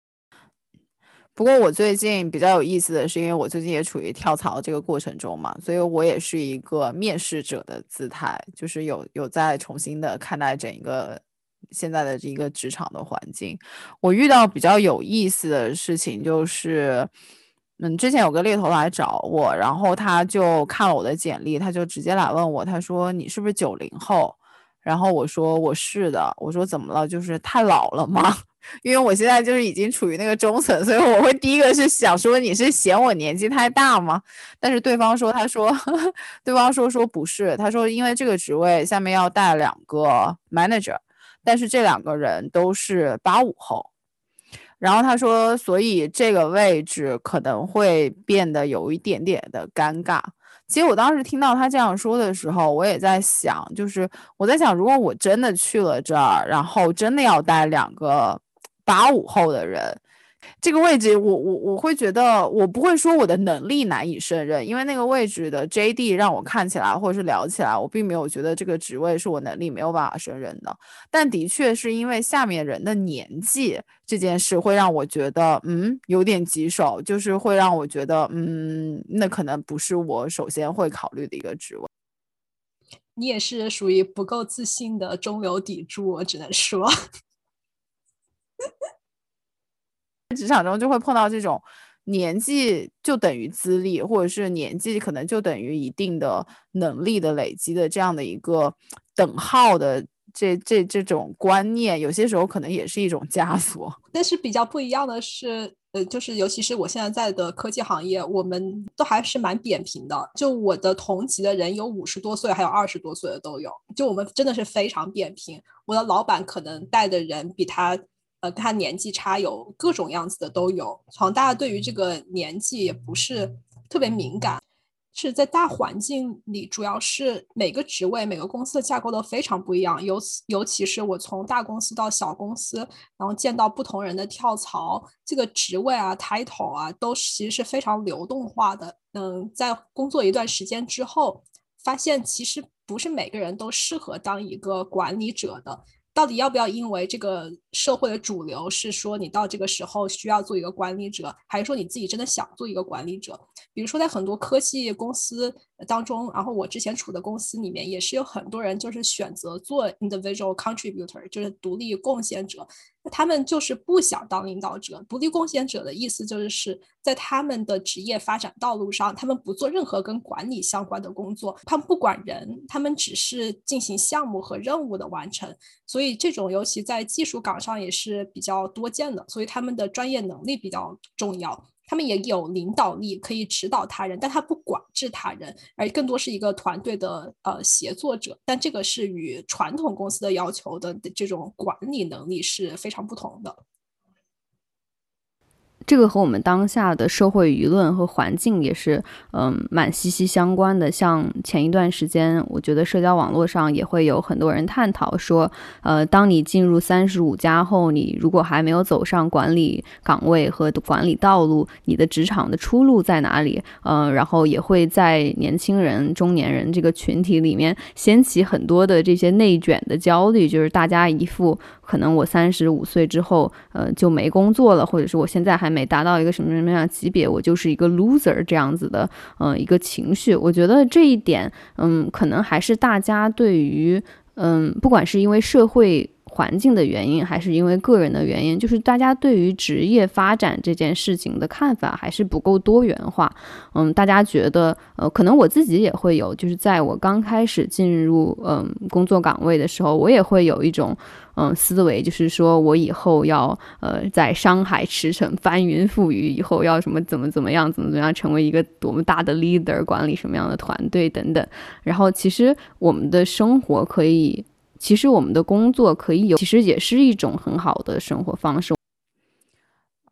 不过我最近比较有意思的是，因为我最近也处于跳槽这个过程中嘛，所以我也是一个面试者的姿态，就是有有在重新的看待整一个现在的这一个职场的环境。我遇到比较有意思的事情就是，嗯，之前有个猎头来找我，然后他就看了我的简历，他就直接来问我，他说你是不是九零后？然后我说我是的，我说怎么了？就是太老了吗？<laughs> 因为我现在就是已经处于那个中层，所以我会第一个是想说你是嫌我年纪太大吗？但是对方说，他说，<laughs> 对方说说不是，他说因为这个职位下面要带两个 manager，但是这两个人都是八五后，然后他说，所以这个位置可能会变得有一点点的尴尬。其实我当时听到他这样说的时候，我也在想，就是我在想，如果我真的去了这儿，然后真的要带两个。八五后的人，这个位置，我我我会觉得，我不会说我的能力难以胜任，因为那个位置的 JD 让我看起来或者是聊起来，我并没有觉得这个职位是我能力没有办法胜任的。但的确是因为下面人的年纪这件事，会让我觉得，嗯，有点棘手，就是会让我觉得，嗯，那可能不是我首先会考虑的一个职位。你也是属于不够自信的中流砥柱，我只能说。<laughs> 职场中就会碰到这种年纪就等于资历，或者是年纪可能就等于一定的能力的累积的这样的一个等号的这这这种观念，有些时候可能也是一种枷锁。<laughs> 但是比较不一样的是，呃，就是尤其是我现在在的科技行业，我们都还是蛮扁平的。就我的同级的人有五十多岁，还有二十多岁的都有。就我们真的是非常扁平。我的老板可能带的人比他。呃，他年纪差有各种样子的都有，好像大家对于这个年纪也不是特别敏感，是在大环境里，主要是每个职位、每个公司的架构都非常不一样，尤尤其是我从大公司到小公司，然后见到不同人的跳槽，这个职位啊、title 啊，都其实是非常流动化的。嗯，在工作一段时间之后，发现其实不是每个人都适合当一个管理者的。到底要不要因为这个社会的主流是说你到这个时候需要做一个管理者，还是说你自己真的想做一个管理者？比如说在很多科技公司当中，然后我之前处的公司里面也是有很多人就是选择做 individual contributor，就是独立贡献者。那他们就是不想当领导者，独立贡献者的意思就是是在他们的职业发展道路上，他们不做任何跟管理相关的工作，他们不管人，他们只是进行项目和任务的完成。所以这种尤其在技术岗上也是比较多见的，所以他们的专业能力比较重要。他们也有领导力，可以指导他人，但他不管制他人，而更多是一个团队的呃协作者。但这个是与传统公司的要求的这种管理能力是非常不同的。这个和我们当下的社会舆论和环境也是，嗯，蛮息息相关的。像前一段时间，我觉得社交网络上也会有很多人探讨说，呃，当你进入三十五加后，你如果还没有走上管理岗位和管理道路，你的职场的出路在哪里？嗯，然后也会在年轻人、中年人这个群体里面掀起很多的这些内卷的焦虑，就是大家一副。可能我三十五岁之后，呃，就没工作了，或者是我现在还没达到一个什么什么样级别，我就是一个 loser 这样子的，呃，一个情绪。我觉得这一点，嗯，可能还是大家对于，嗯，不管是因为社会。环境的原因，还是因为个人的原因，就是大家对于职业发展这件事情的看法还是不够多元化。嗯，大家觉得，呃，可能我自己也会有，就是在我刚开始进入嗯工作岗位的时候，我也会有一种嗯思维，就是说我以后要呃在商海驰骋、翻云覆雨，以后要什么怎么怎么样，怎么怎么样，成为一个多么大的 leader，管理什么样的团队等等。然后，其实我们的生活可以。其实我们的工作可以有，其实也是一种很好的生活方式。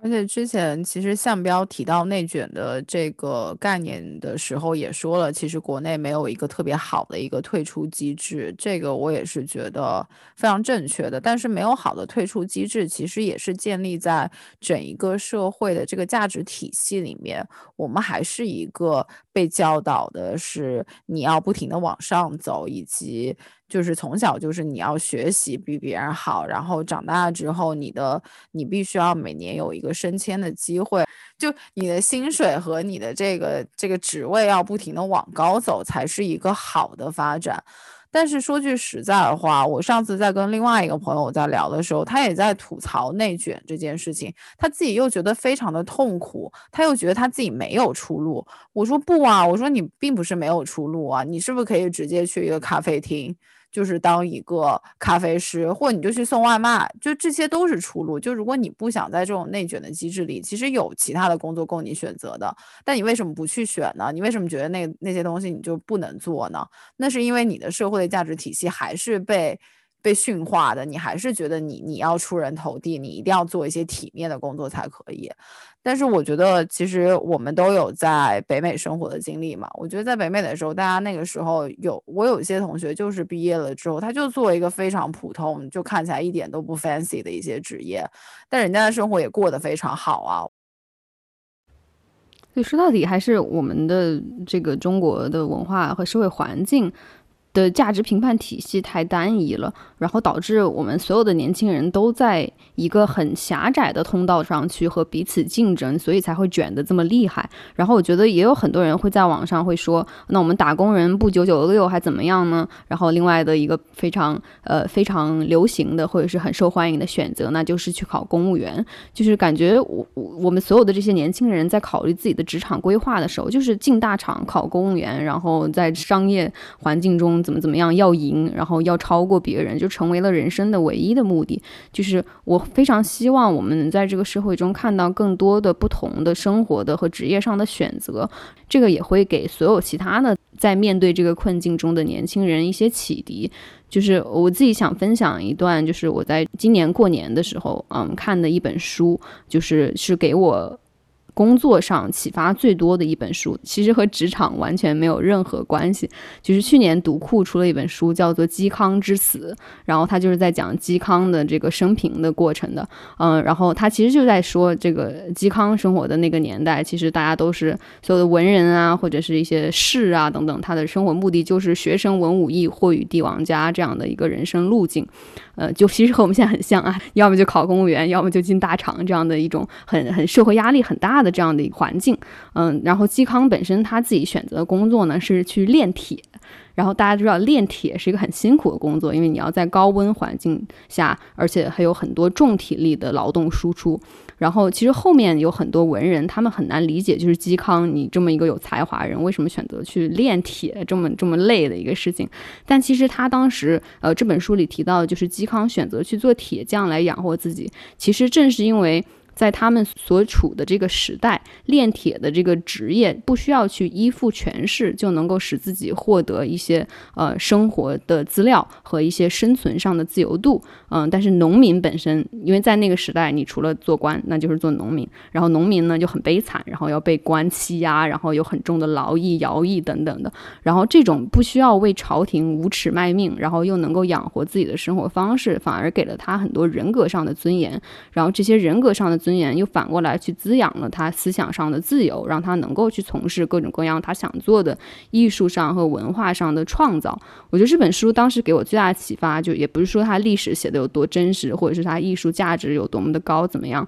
而且之前其实向标提到内卷的这个概念的时候，也说了，其实国内没有一个特别好的一个退出机制，这个我也是觉得非常正确的。但是没有好的退出机制，其实也是建立在整一个社会的这个价值体系里面，我们还是一个被教导的是你要不停的往上走，以及。就是从小就是你要学习比别人好，然后长大之后你的你必须要每年有一个升迁的机会，就你的薪水和你的这个这个职位要不停的往高走，才是一个好的发展。但是说句实在的话，我上次在跟另外一个朋友在聊的时候，他也在吐槽内卷这件事情，他自己又觉得非常的痛苦，他又觉得他自己没有出路。我说不啊，我说你并不是没有出路啊，你是不是可以直接去一个咖啡厅？就是当一个咖啡师，或者你就去送外卖，就这些都是出路。就如果你不想在这种内卷的机制里，其实有其他的工作供你选择的。但你为什么不去选呢？你为什么觉得那那些东西你就不能做呢？那是因为你的社会的价值体系还是被。被驯化的，你还是觉得你你要出人头地，你一定要做一些体面的工作才可以。但是我觉得，其实我们都有在北美生活的经历嘛。我觉得在北美的时候，大家那个时候有我有一些同学，就是毕业了之后，他就做一个非常普通，就看起来一点都不 fancy 的一些职业，但人家的生活也过得非常好啊。所以说到底，还是我们的这个中国的文化和社会环境。的价值评判体系太单一了，然后导致我们所有的年轻人都在一个很狭窄的通道上去和彼此竞争，所以才会卷得这么厉害。然后我觉得也有很多人会在网上会说，那我们打工人不九九六还怎么样呢？然后另外的一个非常呃非常流行的或者是很受欢迎的选择，那就是去考公务员。就是感觉我我们所有的这些年轻人在考虑自己的职场规划的时候，就是进大厂考公务员，然后在商业环境中。怎么怎么样要赢，然后要超过别人，就成为了人生的唯一的目的。就是我非常希望我们能在这个社会中看到更多的不同的生活的和职业上的选择。这个也会给所有其他的在面对这个困境中的年轻人一些启迪。就是我自己想分享一段，就是我在今年过年的时候，嗯，看的一本书，就是是给我。工作上启发最多的一本书，其实和职场完全没有任何关系。就是去年读库出了一本书，叫做《嵇康之死》，然后他就是在讲嵇康的这个生平的过程的。嗯，然后他其实就在说，这个嵇康生活的那个年代，其实大家都是所有的文人啊，或者是一些士啊等等，他的生活目的就是学生文武艺，或与帝王家这样的一个人生路径。呃，就其实和我们现在很像啊，要么就考公务员，要么就进大厂这样的一种很很社会压力很大的这样的一个环境。嗯，然后嵇康本身他自己选择的工作呢是去炼铁，然后大家知道炼铁是一个很辛苦的工作，因为你要在高温环境下，而且还有很多重体力的劳动输出。然后其实后面有很多文人，他们很难理解，就是嵇康你这么一个有才华人，为什么选择去炼铁这么这么累的一个事情？但其实他当时，呃，这本书里提到的就是嵇康选择去做铁匠来养活自己，其实正是因为。在他们所处的这个时代，炼铁的这个职业不需要去依附权势，就能够使自己获得一些呃生活的资料和一些生存上的自由度。嗯，但是农民本身，因为在那个时代，你除了做官，那就是做农民。然后农民呢就很悲惨，然后要被官欺压，然后有很重的劳役、徭役等等的。然后这种不需要为朝廷无耻卖命，然后又能够养活自己的生活方式，反而给了他很多人格上的尊严。然后这些人格上的。尊严又反过来去滋养了他思想上的自由，让他能够去从事各种各样他想做的艺术上和文化上的创造。我觉得这本书当时给我最大的启发，就也不是说他历史写的有多真实，或者是他艺术价值有多么的高，怎么样。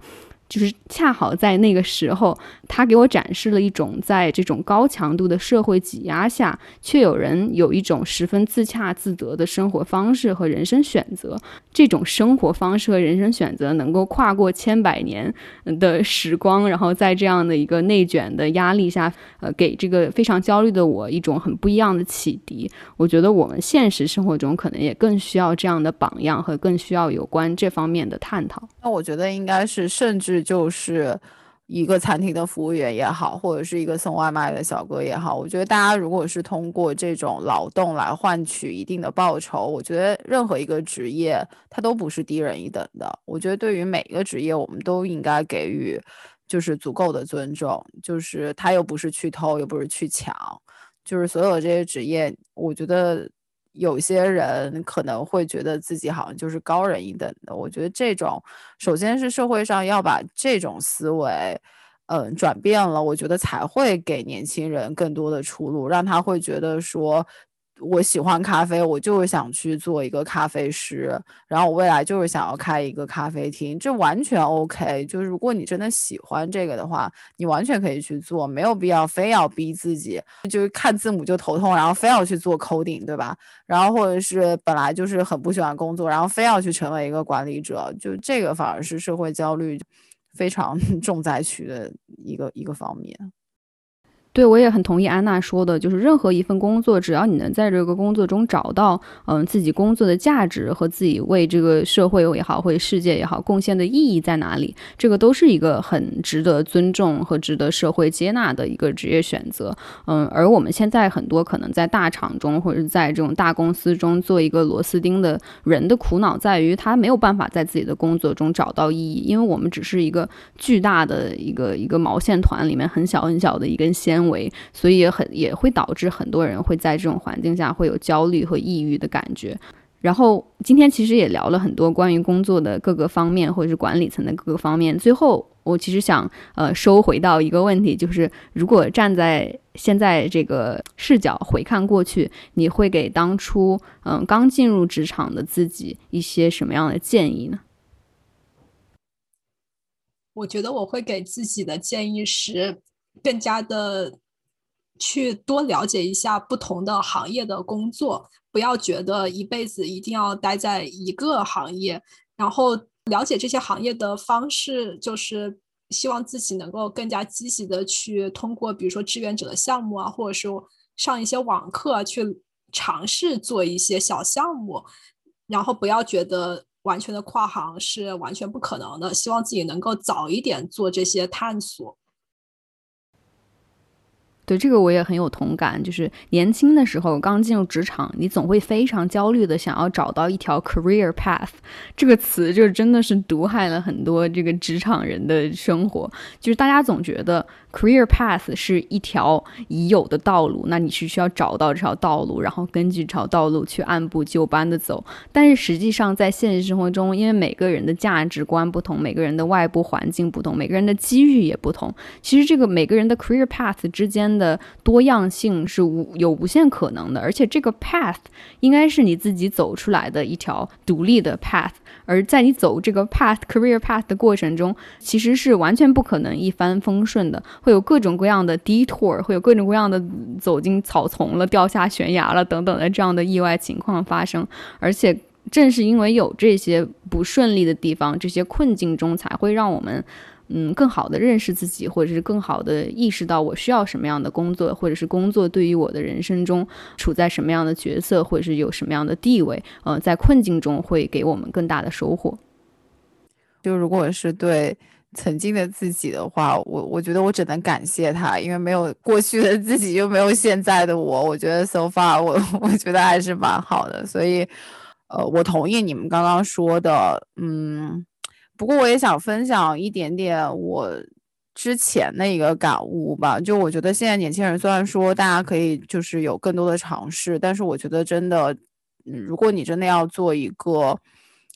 就是恰好在那个时候，他给我展示了一种在这种高强度的社会挤压下，却有人有一种十分自洽自得的生活方式和人生选择。这种生活方式和人生选择能够跨过千百年的时光，然后在这样的一个内卷的压力下，呃，给这个非常焦虑的我一种很不一样的启迪。我觉得我们现实生活中可能也更需要这样的榜样，和更需要有关这方面的探讨。那我觉得应该是甚至。就是一个餐厅的服务员也好，或者是一个送外卖的小哥也好，我觉得大家如果是通过这种劳动来换取一定的报酬，我觉得任何一个职业它都不是低人一等的。我觉得对于每一个职业，我们都应该给予就是足够的尊重。就是他又不是去偷，又不是去抢，就是所有这些职业，我觉得。有些人可能会觉得自己好像就是高人一等的，我觉得这种首先是社会上要把这种思维，嗯，转变了，我觉得才会给年轻人更多的出路，让他会觉得说。我喜欢咖啡，我就是想去做一个咖啡师，然后我未来就是想要开一个咖啡厅，这完全 OK。就是如果你真的喜欢这个的话，你完全可以去做，没有必要非要逼自己，就是看字母就头痛，然后非要去做 coding，对吧？然后或者是本来就是很不喜欢工作，然后非要去成为一个管理者，就这个反而是社会焦虑非常 <laughs> 重灾区的一个一个方面。对，我也很同意安娜说的，就是任何一份工作，只要你能在这个工作中找到，嗯，自己工作的价值和自己为这个社会也好，或者世界也好贡献的意义在哪里，这个都是一个很值得尊重和值得社会接纳的一个职业选择。嗯，而我们现在很多可能在大厂中或者在这种大公司中做一个螺丝钉的人的苦恼在于，他没有办法在自己的工作中找到意义，因为我们只是一个巨大的一个一个毛线团里面很小很小的一根纤维。为，所以也很也会导致很多人会在这种环境下会有焦虑和抑郁的感觉。然后今天其实也聊了很多关于工作的各个方面，或者是管理层的各个方面。最后，我其实想呃收回到一个问题，就是如果站在现在这个视角回看过去，你会给当初嗯刚进入职场的自己一些什么样的建议呢？我觉得我会给自己的建议是。更加的去多了解一下不同的行业的工作，不要觉得一辈子一定要待在一个行业。然后了解这些行业的方式，就是希望自己能够更加积极的去通过，比如说志愿者的项目啊，或者说上一些网课，去尝试做一些小项目。然后不要觉得完全的跨行是完全不可能的，希望自己能够早一点做这些探索。对这个我也很有同感。就是年轻的时候刚进入职场，你总会非常焦虑的想要找到一条 career path。这个词就真的是毒害了很多这个职场人的生活。就是大家总觉得 career path 是一条已有的道路，那你是需要找到这条道路，然后根据这条道路去按部就班的走。但是实际上在现实生活中，因为每个人的价值观不同，每个人的外部环境不同，每个人的机遇也不同，其实这个每个人的 career path 之间的多样性是无有无限可能的，而且这个 path 应该是你自己走出来的一条独立的 path，而在你走这个 path career path 的过程中，其实是完全不可能一帆风顺的，会有各种各样的 detour，会有各种各样的走进草丛了、掉下悬崖了等等的这样的意外情况发生，而且正是因为有这些不顺利的地方，这些困境中才会让我们。嗯，更好的认识自己，或者是更好的意识到我需要什么样的工作，或者是工作对于我的人生中处在什么样的角色，或者是有什么样的地位，呃，在困境中会给我们更大的收获。就如果是对曾经的自己的话，我我觉得我只能感谢他，因为没有过去的自己，就没有现在的我。我觉得 so far，我 <laughs> 我觉得还是蛮好的，所以，呃，我同意你们刚刚说的，嗯。不过我也想分享一点点我之前的一个感悟吧，就我觉得现在年轻人虽然说大家可以就是有更多的尝试，但是我觉得真的，嗯，如果你真的要做一个。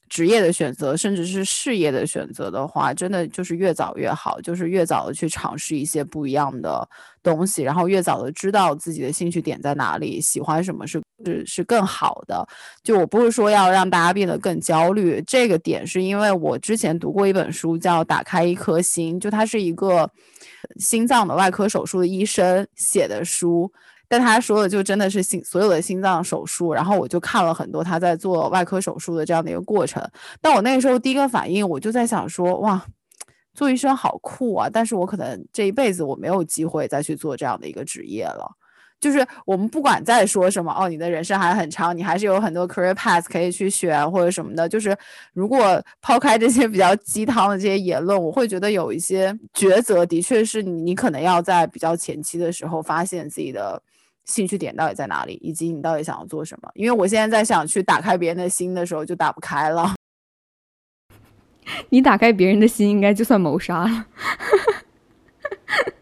职业的选择，甚至是事业的选择的话，真的就是越早越好，就是越早的去尝试一些不一样的东西，然后越早的知道自己的兴趣点在哪里，喜欢什么是是是更好的。就我不是说要让大家变得更焦虑，这个点是因为我之前读过一本书叫《打开一颗心》，就他是一个心脏的外科手术的医生写的书。但他说的就真的是心所有的心脏手术，然后我就看了很多他在做外科手术的这样的一个过程。但我那个时候第一个反应，我就在想说，哇，做医生好酷啊！但是我可能这一辈子我没有机会再去做这样的一个职业了。就是我们不管再说什么，哦，你的人生还很长，你还是有很多 career path 可以去选或者什么的。就是如果抛开这些比较鸡汤的这些言论，我会觉得有一些抉择的确是你你可能要在比较前期的时候发现自己的。兴趣点到底在哪里，以及你到底想要做什么？因为我现在在想去打开别人的心的时候，就打不开了。<laughs> 你打开别人的心，应该就算谋杀了。<laughs>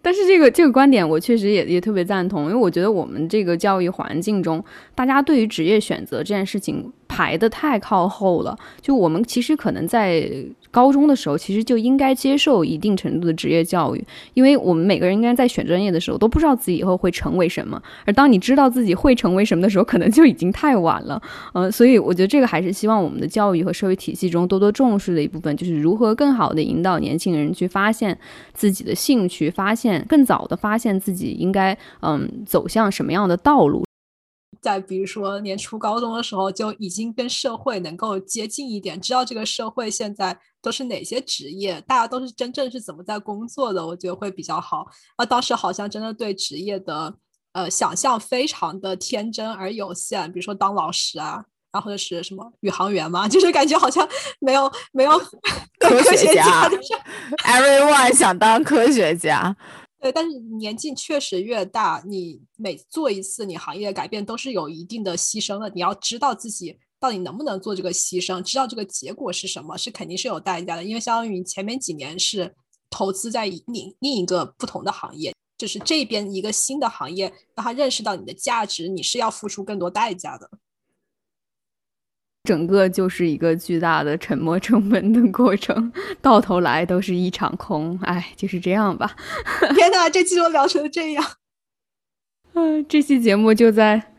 但是这个这个观点，我确实也也特别赞同，因为我觉得我们这个教育环境中，大家对于职业选择这件事情排的太靠后了。就我们其实可能在。高中的时候，其实就应该接受一定程度的职业教育，因为我们每个人应该在选专业的时候都不知道自己以后会成为什么，而当你知道自己会成为什么的时候，可能就已经太晚了。嗯，所以我觉得这个还是希望我们的教育和社会体系中多多重视的一部分，就是如何更好的引导年轻人去发现自己的兴趣，发现更早的发现自己应该嗯走向什么样的道路。在比如说年初高中的时候，就已经跟社会能够接近一点，知道这个社会现在都是哪些职业，大家都是真正是怎么在工作的，我觉得会比较好。啊，当时好像真的对职业的呃想象非常的天真而有限，比如说当老师啊，然后或者是什么宇航员嘛，<laughs> 就是感觉好像没有没有科学家就是，everyone 想当科学家。对，但是年纪确实越大，你每做一次你行业的改变都是有一定的牺牲的。你要知道自己到底能不能做这个牺牲，知道这个结果是什么，是肯定是有代价的。因为相当于你前面几年是投资在另另一个不同的行业，就是这边一个新的行业，让他认识到你的价值，你是要付出更多代价的。整个就是一个巨大的沉没成本的过程，到头来都是一场空。哎，就是这样吧。<laughs> 天哪，这期都聊成这样。<laughs> 嗯，这期节目就在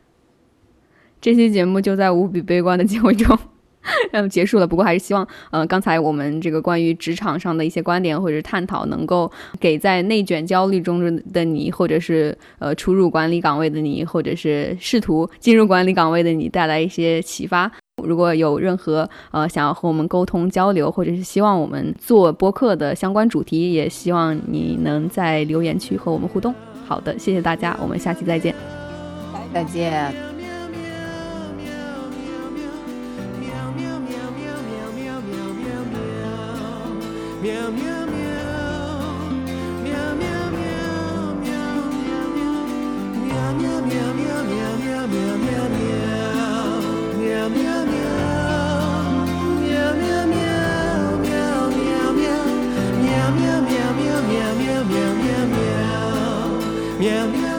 这期节目就在无比悲观的结尾中，<laughs> 嗯，结束了。不过还是希望，呃，刚才我们这个关于职场上的一些观点或者是探讨，能够给在内卷焦虑中的你，或者是呃初入管理岗位的你，或者是试图进入管理岗位的你，带来一些启发。如果有任何呃想要和我们沟通交流，或者是希望我们做播客的相关主题，也希望你能在留言区和我们互动。好的，谢谢大家，我们下期再见，再见。喵喵喵，喵喵喵喵。面。